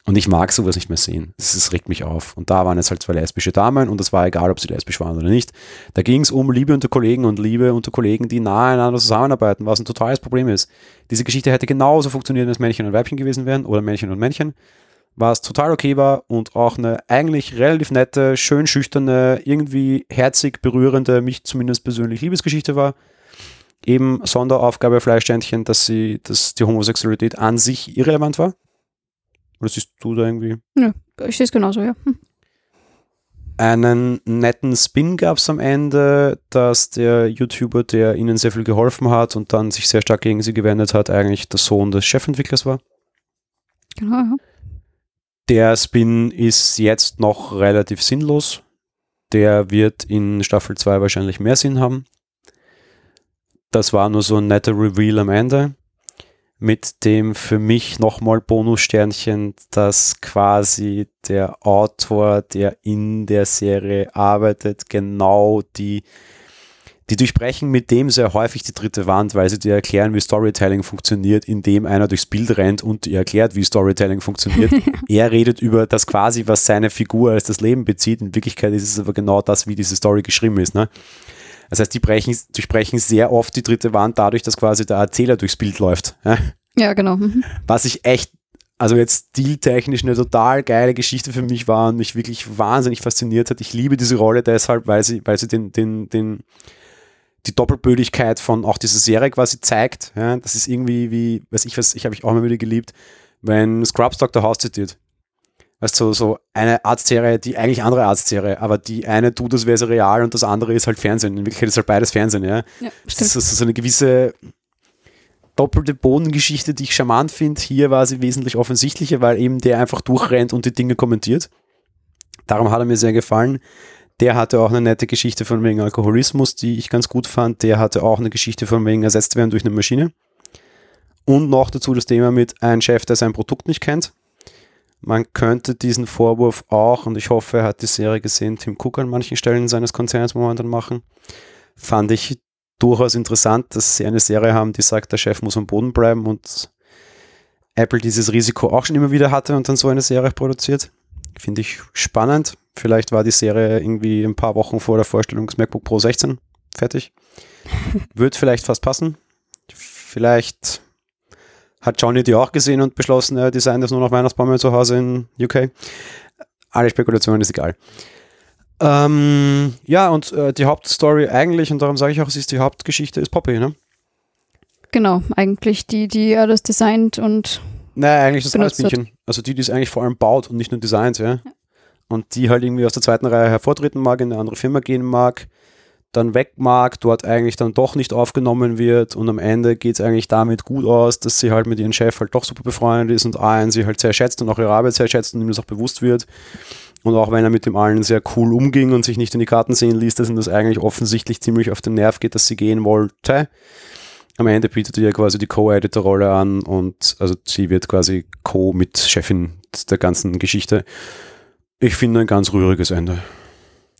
Und ich mag sowas nicht mehr sehen. Das, regt mich auf. Und da waren es halt zwei lesbische Damen und es war egal, ob sie lesbisch waren oder nicht. Da ging es um Liebe unter Kollegen und Liebe unter Kollegen, die nahe einander zusammenarbeiten, was ein totales Problem ist. Diese Geschichte hätte genauso funktioniert, wenn es Männchen und Weibchen gewesen wären oder Männchen und Männchen was total okay war und auch eine eigentlich relativ nette, schön schüchterne, irgendwie herzig berührende, mich zumindest persönlich Liebesgeschichte war. Eben Sonderaufgabe Fleischständchen, dass sie, dass die Homosexualität an sich irrelevant war. Oder siehst du da irgendwie?
Ich sehe es genauso, ja. Hm.
Einen netten Spin gab es am Ende, dass der YouTuber, der ihnen sehr viel geholfen hat und dann sich sehr stark gegen sie gewendet hat, eigentlich der Sohn des Chefentwicklers war.
Genau, ja.
Der Spin ist jetzt noch relativ sinnlos. Der wird in Staffel 2 wahrscheinlich mehr Sinn haben. Das war nur so ein netter Reveal am Ende. mit dem für mich nochmal Bonussternchen, dass quasi der Autor, der in der Serie arbeitet, genau die, die durchbrechen mit dem sehr häufig die dritte Wand, weil sie dir erklären, wie Storytelling funktioniert, indem einer durchs Bild rennt und dir erklärt, wie Storytelling funktioniert. er redet über das quasi, was seine Figur als das Leben bezieht. In Wirklichkeit ist es aber genau das, wie diese Story geschrieben ist. Ne? Das heißt, die brechen, durchbrechen sehr oft die dritte Wand dadurch, dass quasi der Erzähler durchs Bild läuft. Ja,
ja genau. Mhm.
Was ich echt, also jetzt stiltechnisch eine total geile Geschichte für mich war und mich wirklich wahnsinnig fasziniert hat. Ich liebe diese Rolle deshalb, weil sie, weil sie den, den, den, die Doppelbödigkeit von auch dieser Serie quasi zeigt. Ja, das ist irgendwie wie, weiß ich was, ich habe ich auch immer wieder geliebt, wenn Scrubs Dr. House zitiert. Weißt du, so, so eine Arztserie, die eigentlich andere Arztserie, aber die eine tut, das wäre so real und das andere ist halt Fernsehen. In Wirklichkeit ist halt beides Fernsehen, ja. ja das ist so, so eine gewisse doppelte Bodengeschichte, die ich charmant finde. Hier war sie wesentlich offensichtlicher, weil eben der einfach durchrennt und die Dinge kommentiert. Darum hat er mir sehr gefallen. Der hatte auch eine nette Geschichte von wegen Alkoholismus, die ich ganz gut fand. Der hatte auch eine Geschichte von wegen ersetzt werden durch eine Maschine. Und noch dazu das Thema mit einem Chef, der sein Produkt nicht kennt. Man könnte diesen Vorwurf auch, und ich hoffe, er hat die Serie gesehen, Tim Cook an manchen Stellen seines Konzerns momentan machen. Fand ich durchaus interessant, dass sie eine Serie haben, die sagt, der Chef muss am Boden bleiben und Apple dieses Risiko auch schon immer wieder hatte und dann so eine Serie produziert. Finde ich spannend. Vielleicht war die Serie irgendwie ein paar Wochen vor der Vorstellung des MacBook Pro 16 fertig. Wird vielleicht fast passen. Vielleicht hat Johnny die auch gesehen und beschlossen, er designt das nur noch Weihnachtsbäume zu Hause in UK. Alle Spekulationen ist egal. Ähm, ja, und äh, die Hauptstory eigentlich, und darum sage ich auch, es ist die Hauptgeschichte, ist Poppy, ne?
Genau, eigentlich die, die alles designt und.
Nein, eigentlich das Eisbienchen. Also die, die es eigentlich vor allem baut und nicht nur designt, ja. ja. Und die halt irgendwie aus der zweiten Reihe hervortreten mag, in eine andere Firma gehen mag dann weg mag, dort eigentlich dann doch nicht aufgenommen wird und am Ende geht es eigentlich damit gut aus, dass sie halt mit ihrem Chef halt doch super befreundet ist und einen sie halt sehr schätzt und auch ihre Arbeit sehr schätzt und ihm das auch bewusst wird. Und auch wenn er mit dem allen sehr cool umging und sich nicht in die Karten sehen ließ, dass ihm das eigentlich offensichtlich ziemlich auf den Nerv geht, dass sie gehen wollte. Am Ende bietet ihr quasi die Co-Editor-Rolle an und also sie wird quasi Co mit Chefin der ganzen Geschichte. Ich finde ein ganz rühriges Ende.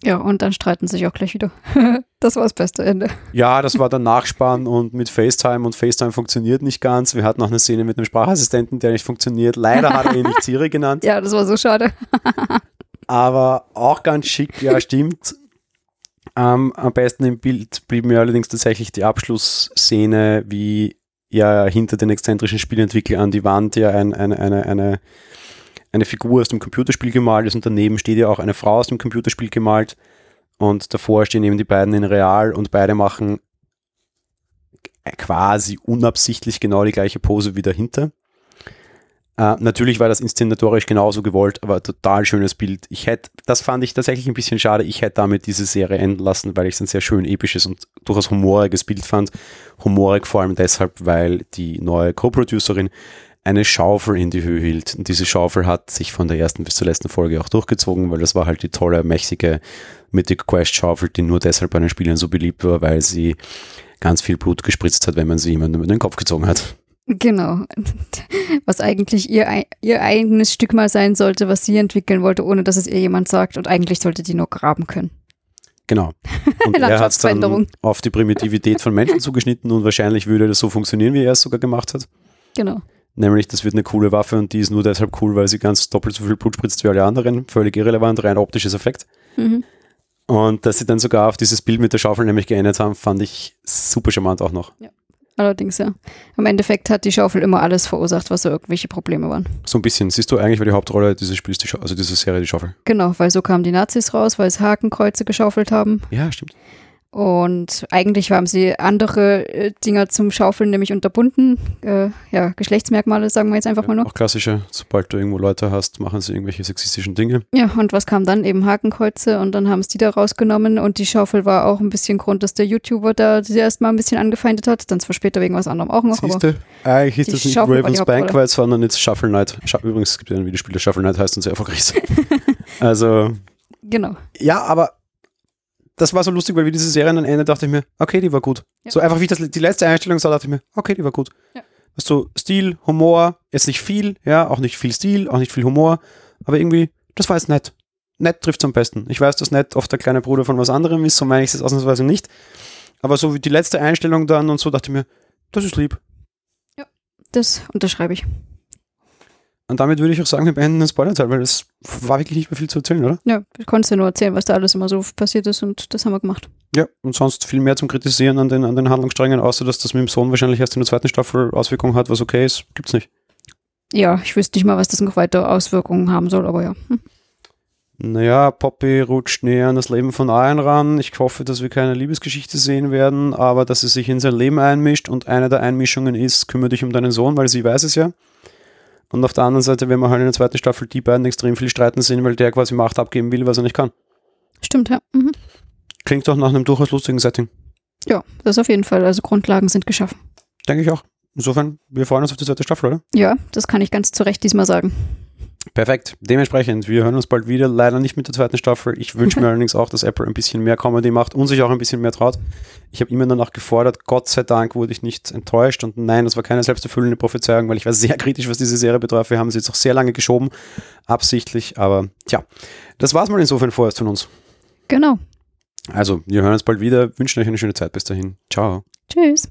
Ja, und dann streiten sich auch gleich wieder. das war das beste Ende.
Ja, das war der Nachspann und mit FaceTime und FaceTime funktioniert nicht ganz. Wir hatten noch eine Szene mit einem Sprachassistenten, der nicht funktioniert. Leider hat er ihn nicht Siri genannt.
Ja, das war so schade.
Aber auch ganz schick, ja, stimmt. Ähm, am besten im Bild blieb mir allerdings tatsächlich die Abschlussszene, wie ja hinter den exzentrischen Spielentwicklern an die Wand ja ein, eine, eine, eine eine Figur aus dem Computerspiel gemalt ist und daneben steht ja auch eine Frau aus dem Computerspiel gemalt und davor stehen eben die beiden in Real und beide machen quasi unabsichtlich genau die gleiche Pose wie dahinter. Äh, natürlich war das inszenatorisch genauso gewollt, aber total schönes Bild. Ich hätte, das fand ich tatsächlich ein bisschen schade. Ich hätte damit diese Serie enden lassen, weil ich es ein sehr schön episches und durchaus humoriges Bild fand. Humorig vor allem deshalb, weil die neue Co-Producerin eine Schaufel in die Höhe hielt. Und diese Schaufel hat sich von der ersten bis zur letzten Folge auch durchgezogen, weil das war halt die tolle, mächtige Mythic Quest Schaufel, die nur deshalb bei den Spielern so beliebt war, weil sie ganz viel Blut gespritzt hat, wenn man sie jemandem in den Kopf gezogen hat.
Genau. Was eigentlich ihr, ihr eigenes Stück mal sein sollte, was sie entwickeln wollte, ohne dass es ihr jemand sagt. Und eigentlich sollte die nur graben können.
Genau. Und er hat es dann auf die Primitivität von Menschen zugeschnitten und wahrscheinlich würde das so funktionieren, wie er es sogar gemacht hat.
Genau.
Nämlich, das wird eine coole Waffe und die ist nur deshalb cool, weil sie ganz doppelt so viel Blut spritzt wie alle anderen. Völlig irrelevant, rein optisches Effekt. Mhm. Und dass sie dann sogar auf dieses Bild mit der Schaufel nämlich geändert haben, fand ich super charmant auch noch.
Ja. Allerdings, ja. Im Endeffekt hat die Schaufel immer alles verursacht, was so irgendwelche Probleme waren.
So ein bisschen. Siehst du eigentlich, weil die Hauptrolle dieses Spiels, die also dieser Serie, die Schaufel.
Genau, weil so kamen die Nazis raus, weil sie Hakenkreuze geschaufelt haben.
Ja, stimmt.
Und eigentlich haben sie andere äh, Dinger zum Schaufeln nämlich unterbunden. Äh, ja, Geschlechtsmerkmale, sagen wir jetzt einfach ja, mal nur.
Auch klassische, sobald du irgendwo Leute hast, machen sie irgendwelche sexistischen Dinge.
Ja, und was kam dann? Eben Hakenkreuze und dann haben es die da rausgenommen und die Schaufel war auch ein bisschen Grund, dass der YouTuber da sie erstmal ein bisschen angefeindet hat. Dann zwar später wegen was anderem auch noch.
Siehste, eigentlich ist das nicht Schaufel Ravens Banquet, sondern jetzt Shuffle Knight. Übrigens, es gibt ja ein Videospiel, das Shuffle Knight heißt und sehr erfolgreich ist. also.
Genau.
Ja, aber das war so lustig, weil wie diese Serie am Ende dachte ich mir, okay, die war gut. Ja. So einfach wie ich das, die letzte Einstellung sah, dachte ich mir, okay, die war gut. Ja. weißt du, Stil, Humor, jetzt nicht viel, ja, auch nicht viel Stil, auch nicht viel Humor, aber irgendwie, das war jetzt nett. Nett trifft am besten. Ich weiß, dass nett oft der kleine Bruder von was anderem ist, so meine ich es ausnahmsweise nicht. Aber so wie die letzte Einstellung dann und so dachte ich mir, das ist lieb.
Das unterschreibe ich.
Und damit würde ich auch sagen, wir beenden den Spoiler-Teil, weil es war wirklich nicht mehr viel zu erzählen, oder?
Ja, ich konnte dir nur erzählen, was da alles immer so passiert ist und das haben wir gemacht.
Ja, und sonst viel mehr zum Kritisieren an den, an den Handlungssträngen, außer dass das mit dem Sohn wahrscheinlich erst in der zweiten Staffel Auswirkungen hat, was okay ist, gibt's nicht.
Ja, ich wüsste nicht mal, was das noch weitere Auswirkungen haben soll, aber ja. Hm.
Naja, Poppy rutscht näher an das Leben von Ian ran. Ich hoffe, dass wir keine Liebesgeschichte sehen werden, aber dass sie sich in sein Leben einmischt und eine der Einmischungen ist, kümmere dich um deinen Sohn, weil sie weiß es ja. Und auf der anderen Seite, wenn wir halt in der zweiten Staffel die beiden extrem viel streiten sehen, weil der quasi Macht abgeben will, was er nicht kann.
Stimmt, ja. Mhm.
Klingt doch nach einem durchaus lustigen Setting.
Ja, das auf jeden Fall. Also Grundlagen sind geschaffen.
Denke ich auch. Insofern, wir freuen uns auf die zweite Staffel, oder?
Ja, das kann ich ganz zu Recht diesmal sagen.
Perfekt. Dementsprechend, wir hören uns bald wieder. Leider nicht mit der zweiten Staffel. Ich wünsche mir allerdings auch, dass Apple ein bisschen mehr Comedy macht und sich auch ein bisschen mehr traut. Ich habe immer danach gefordert. Gott sei Dank wurde ich nicht enttäuscht. Und nein, das war keine selbsterfüllende Prophezeiung, weil ich war sehr kritisch, was diese Serie betraf. Wir haben sie jetzt auch sehr lange geschoben. Absichtlich. Aber tja, das war's mal insofern vorerst von uns.
Genau.
Also, wir hören uns bald wieder. Wünschen euch eine schöne Zeit. Bis dahin. Ciao.
Tschüss.